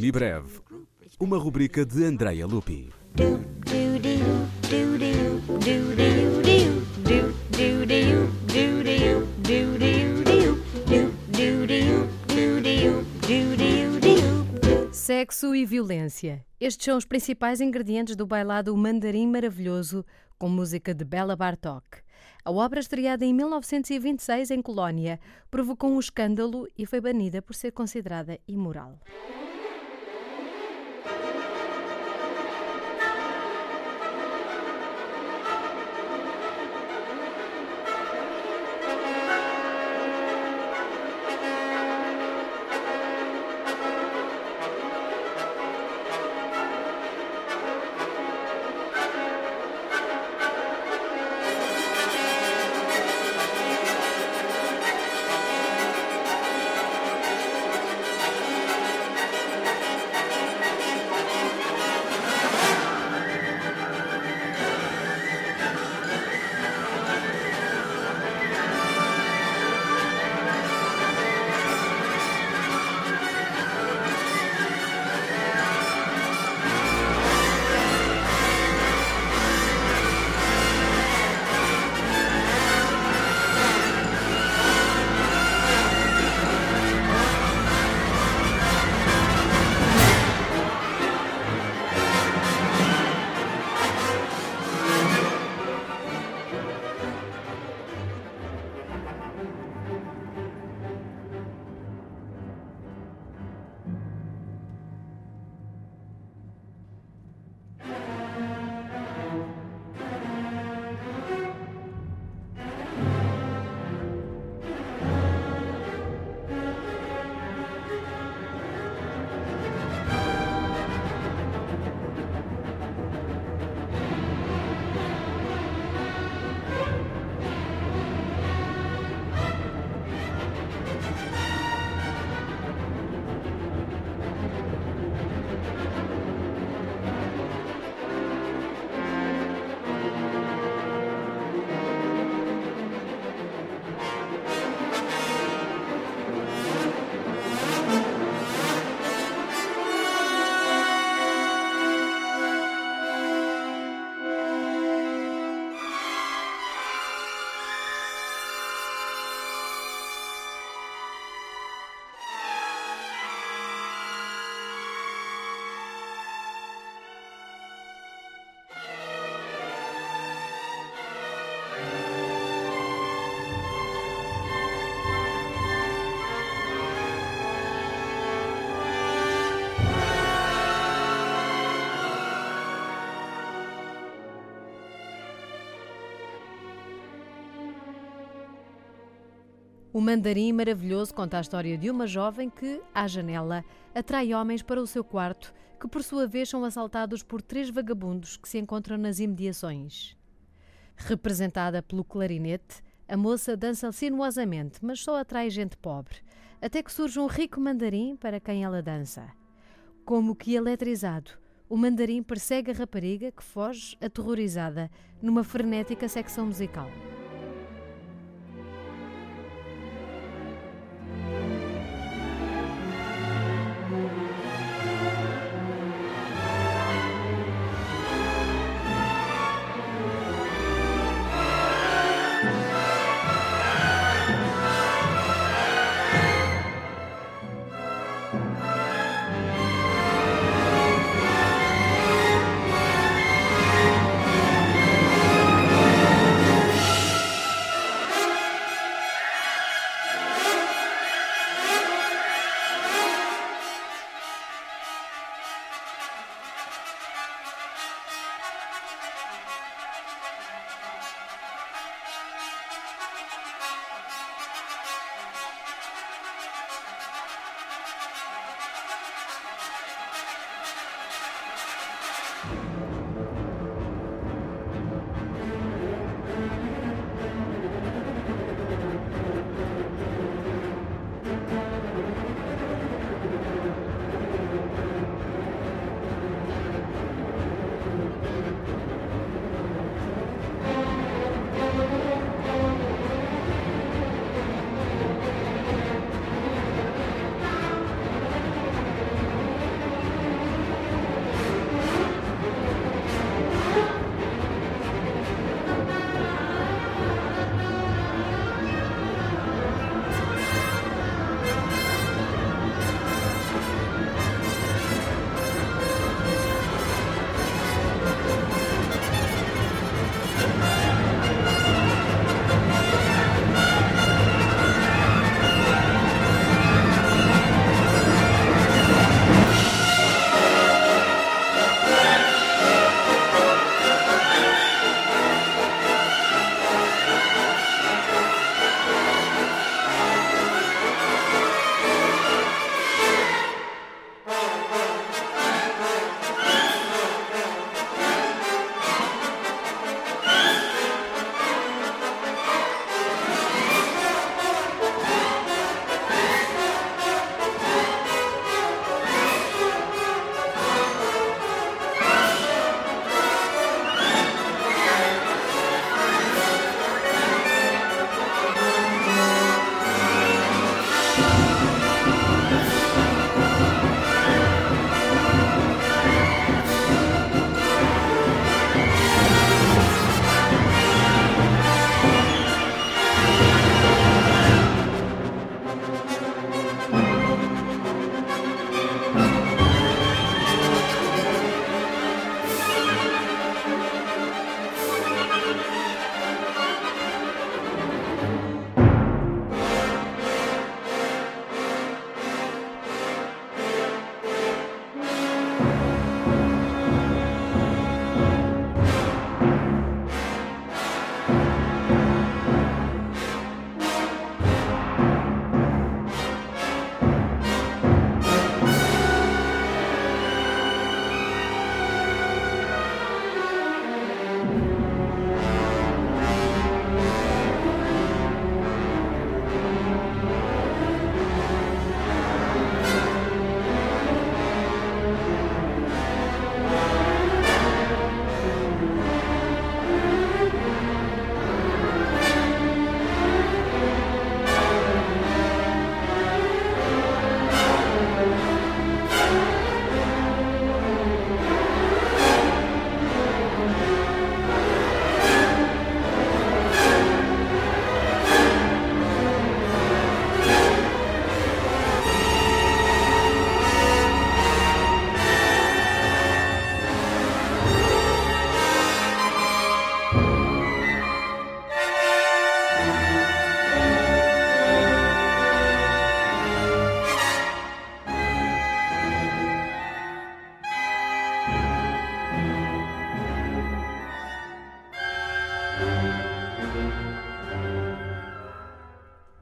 Semibreve, uma rubrica de Andrea Lupi. Sexo e violência. Estes são os principais ingredientes do bailado Mandarim Maravilhoso, com música de Bela Bartok. A obra, estreada em 1926 em Colónia, provocou um escândalo e foi banida por ser considerada imoral. O Mandarim Maravilhoso conta a história de uma jovem que, à janela, atrai homens para o seu quarto, que por sua vez são assaltados por três vagabundos que se encontram nas imediações. Representada pelo clarinete, a moça dança sinuosamente, mas só atrai gente pobre, até que surge um rico mandarim para quem ela dança. Como que eletrizado, o mandarim persegue a rapariga que foge, aterrorizada, numa frenética secção musical.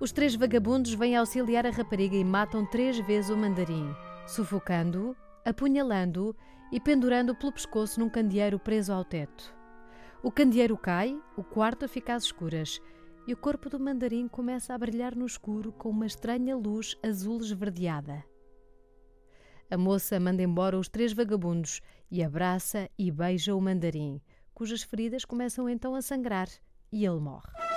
Os três vagabundos vêm auxiliar a rapariga e matam três vezes o mandarim, sufocando-o, apunhalando-o e pendurando-o pelo pescoço num candeeiro preso ao teto. O candeeiro cai, o quarto fica às escuras e o corpo do mandarim começa a brilhar no escuro com uma estranha luz azul esverdeada. A moça manda embora os três vagabundos e abraça e beija o mandarim, cujas feridas começam então a sangrar e ele morre.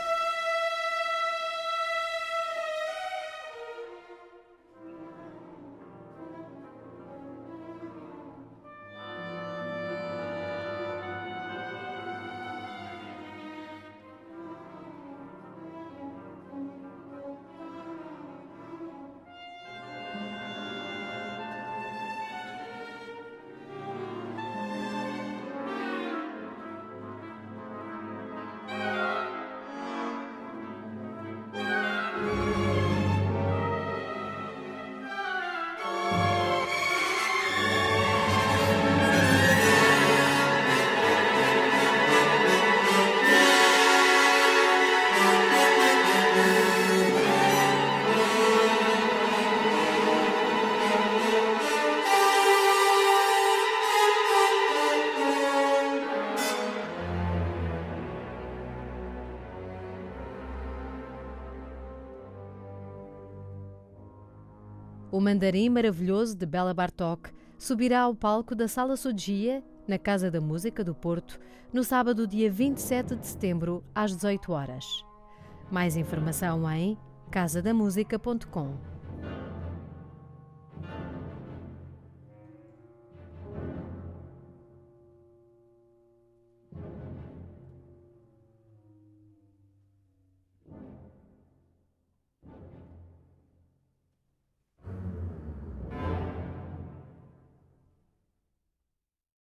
O Mandarim Maravilhoso de Bela Bartok subirá ao palco da Sala Sodia, na Casa da Música do Porto, no sábado, dia 27 de setembro, às 18 horas. Mais informação em casadamusica.com.